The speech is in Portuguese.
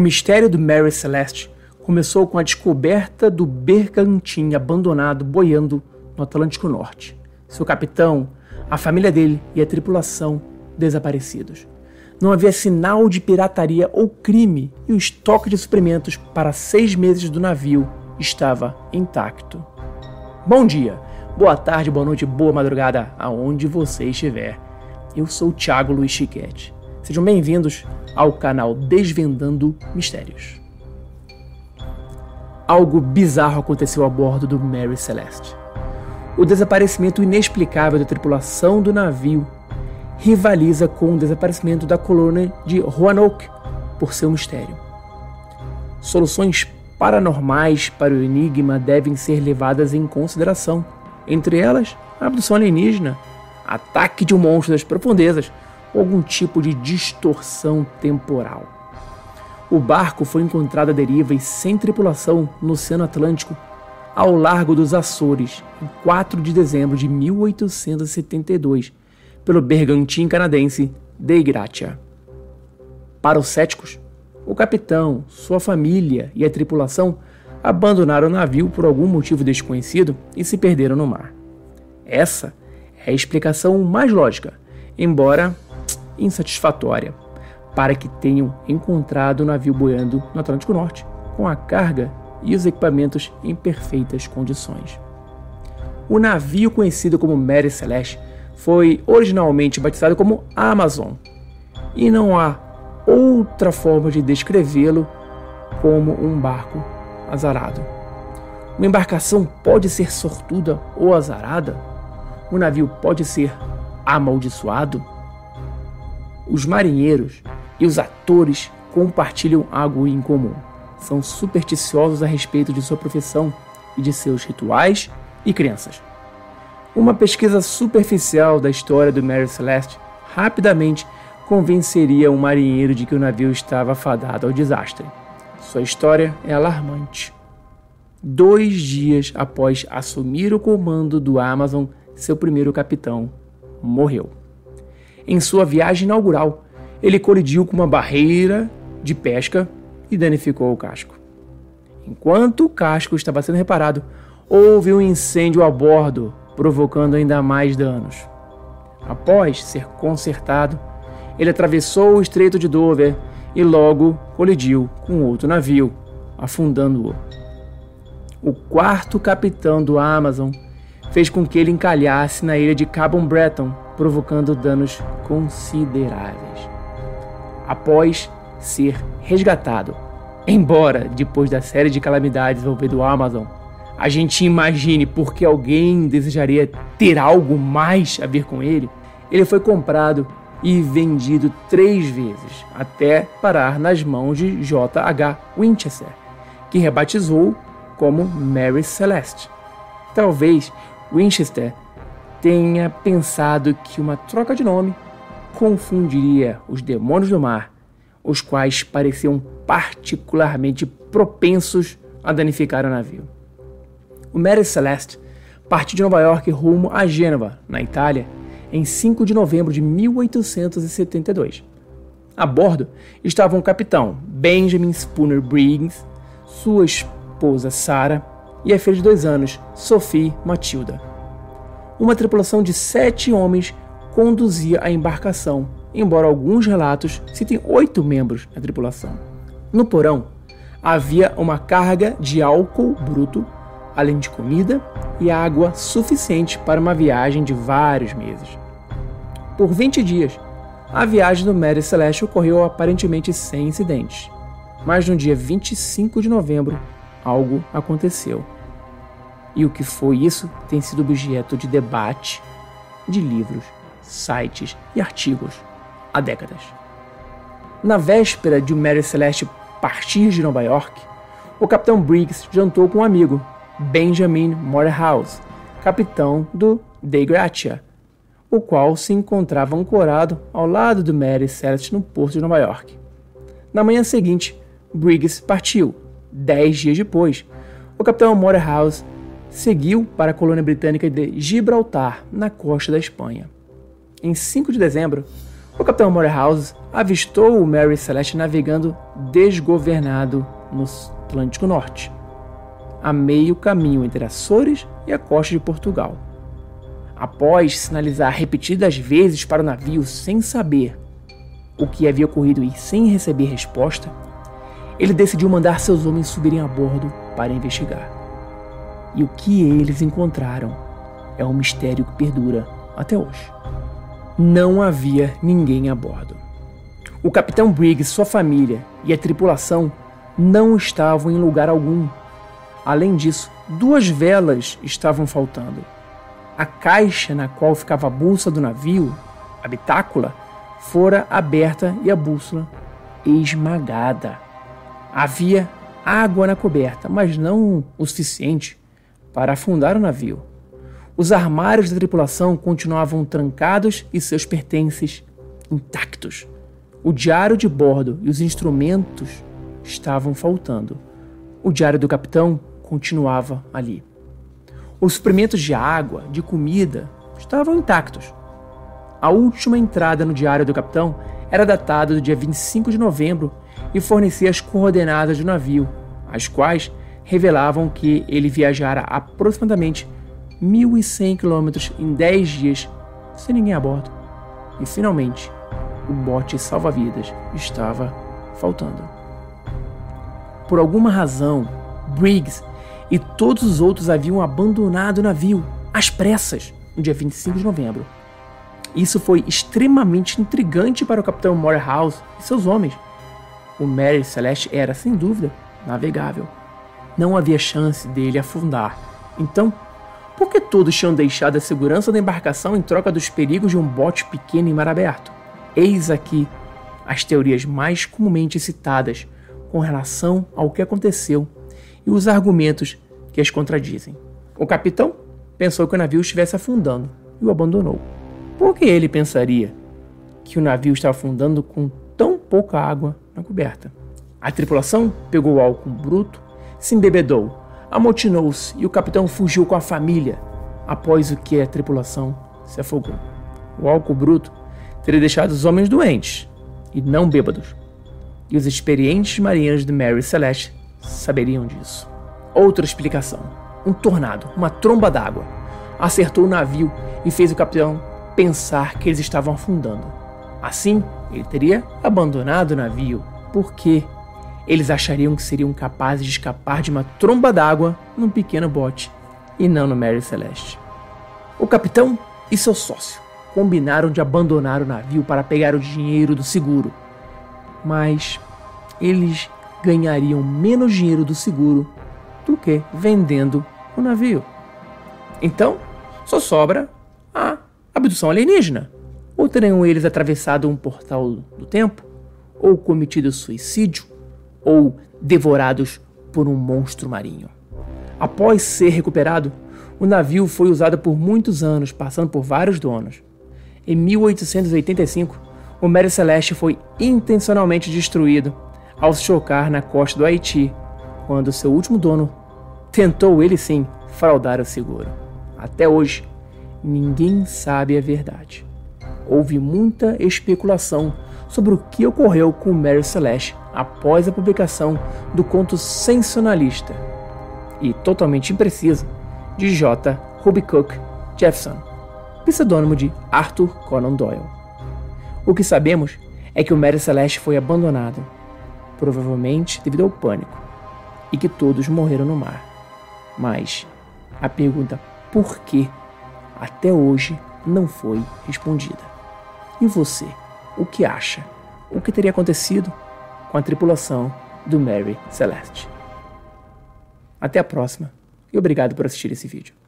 mistério do Mary Celeste começou com a descoberta do bergantim abandonado boiando no Atlântico Norte. Seu capitão, a família dele e a tripulação desaparecidos. Não havia sinal de pirataria ou crime e o estoque de suprimentos para seis meses do navio estava intacto. Bom dia, boa tarde, boa noite, boa madrugada, aonde você estiver. Eu sou o Thiago Luiz Chiquete. Sejam bem-vindos ao canal Desvendando Mistérios. Algo bizarro aconteceu a bordo do Mary Celeste. O desaparecimento inexplicável da tripulação do navio rivaliza com o desaparecimento da colônia de Roanoke por seu mistério. Soluções paranormais para o enigma devem ser levadas em consideração, entre elas a abdução alienígena, ataque de um monstro das profundezas algum tipo de distorção temporal. O barco foi encontrado à deriva e sem tripulação no Oceano Atlântico, ao largo dos Açores, em 4 de dezembro de 1872, pelo bergantim canadense Dei Gratia. Para os céticos, o capitão, sua família e a tripulação abandonaram o navio por algum motivo desconhecido e se perderam no mar. Essa é a explicação mais lógica, embora insatisfatória, para que tenham encontrado o navio boiando no Atlântico Norte, com a carga e os equipamentos em perfeitas condições. O navio conhecido como Mary Celeste foi originalmente batizado como Amazon, e não há outra forma de descrevê-lo como um barco azarado. Uma embarcação pode ser sortuda ou azarada? Um navio pode ser amaldiçoado? Os marinheiros e os atores compartilham algo em comum. São supersticiosos a respeito de sua profissão e de seus rituais e crenças. Uma pesquisa superficial da história do Mary Celeste rapidamente convenceria um marinheiro de que o navio estava fadado ao desastre. Sua história é alarmante. Dois dias após assumir o comando do Amazon, seu primeiro capitão morreu. Em sua viagem inaugural, ele colidiu com uma barreira de pesca e danificou o casco. Enquanto o casco estava sendo reparado, houve um incêndio a bordo provocando ainda mais danos. Após ser consertado, ele atravessou o Estreito de Dover e logo colidiu com outro navio, afundando-o. O quarto capitão do Amazon fez com que ele encalhasse na ilha de Cabo Breton, provocando danos consideráveis. Após ser resgatado, embora depois da série de calamidades envolvendo o Amazon, a gente imagine porque alguém desejaria ter algo mais a ver com ele, ele foi comprado e vendido três vezes, até parar nas mãos de J.H. Winchester, que rebatizou como Mary Celeste. Talvez Winchester tenha pensado que uma troca de nome confundiria os demônios do mar, os quais pareciam particularmente propensos a danificar o navio. O Mary Celeste partiu de Nova York rumo a Gênova, na Itália, em 5 de novembro de 1872. A bordo estavam o capitão Benjamin Spooner Briggs, sua esposa Sarah e a filha de dois anos, Sophie Matilda. Uma tripulação de sete homens conduzia a embarcação, embora alguns relatos citem oito membros na tripulação. No porão havia uma carga de álcool bruto além de comida e água suficiente para uma viagem de vários meses. Por 20 dias, a viagem do Mary Celeste ocorreu aparentemente sem incidentes. Mas no dia 25 de novembro, algo aconteceu. E o que foi isso tem sido objeto de debate de livros, sites e artigos há décadas. Na véspera de Mary Celeste partir de Nova York, o capitão Briggs jantou com um amigo Benjamin Morehouse, capitão do De Gratia, o qual se encontrava ancorado ao lado do Mary Celeste no porto de Nova York. Na manhã seguinte, Briggs partiu. Dez dias depois, o capitão Morehouse seguiu para a colônia britânica de Gibraltar, na costa da Espanha. Em 5 de dezembro, O capitão Morehouse avistou o Mary Celeste navegando desgovernado no Atlântico Norte, a meio caminho entre Açores e a costa de Portugal. Após sinalizar repetidas vezes para o navio sem saber o que havia ocorrido e sem receber resposta, ele decidiu mandar seus homens subirem a bordo para investigar. E o que eles encontraram é um mistério que perdura até hoje. Não havia ninguém a bordo. O capitão Briggs, sua família e a tripulação não estavam em lugar algum. Além disso, duas velas estavam faltando. A caixa na qual ficava a bússola do navio, a bitácula, fora aberta e a bússola esmagada. Havia água na coberta, mas não o suficiente para afundar o navio. Os armários da tripulação continuavam trancados e seus pertences intactos. O diário de bordo e os instrumentos estavam faltando. O diário do capitão continuava ali. Os suprimentos de água, de comida, estavam intactos. A última entrada no diário do capitão era datada do dia 25 de novembro e fornecia as coordenadas do navio, as quais revelavam que ele viajara aproximadamente 1.100 quilômetros em 10 dias sem ninguém a bordo. E finalmente, o bote salva-vidas estava faltando. Por alguma razão, Briggs e todos os outros haviam abandonado o navio às pressas no dia 25 de novembro. Isso foi extremamente intrigante para o capitão Morehouse e seus homens. O Mary Celeste era, sem dúvida, navegável. Não havia chance dele afundar. Então, por que todos tinham deixado a segurança da embarcação em troca dos perigos de um bote pequeno em mar aberto? Eis aqui as teorias mais comumente citadas com relação ao que aconteceu e os argumentos que as contradizem. O capitão pensou que o navio estivesse afundando e o abandonou. Por que ele pensaria que o navio estava afundando com tão pouca água na coberta? A tripulação pegou álcool bruto, se embebedou, amotinou-se e o capitão fugiu com a família, após o que a tripulação se afogou. O álcool bruto teria deixado os homens doentes e não bêbados, e os experientes marinheiros de Mary Celeste saberiam disso. Outra explicação: um tornado, uma tromba d'água, acertou o navio e fez o capitão pensar que eles estavam afundando. Assim, ele teria abandonado o navio, porque eles achariam que seriam capazes de escapar de uma tromba d'água num pequeno bote e não no Mary Celeste. O capitão e seu sócio combinaram de abandonar o navio para pegar o dinheiro do seguro, mas eles ganhariam menos dinheiro do seguro do que vendendo o navio. Então, só sobra a abdução alienígena. Ou teriam eles atravessado um portal do tempo, ou cometido suicídio, ou devorados por um monstro marinho. Após ser recuperado, o navio foi usado por muitos anos, passando por vários donos. Em 1885, o Mary Celeste foi intencionalmente destruído ao se chocar na costa do Haiti, quando seu último dono tentou ele sim fraudar o seguro. Até hoje, ninguém sabe a verdade. Houve muita especulação sobre o que ocorreu com Mary Celeste após a publicação do conto sensacionalista e totalmente impreciso de J. Cook Jefferson, pseudônimo de Arthur Conan Doyle. O que sabemos é que o Mary Celeste foi abandonado, provavelmente devido ao pânico, e que todos morreram no mar. Mas a pergunta por que até hoje não foi respondida. E você, o que acha? O que teria acontecido com a tripulação do Mary Celeste? Até a próxima e obrigado por assistir esse vídeo.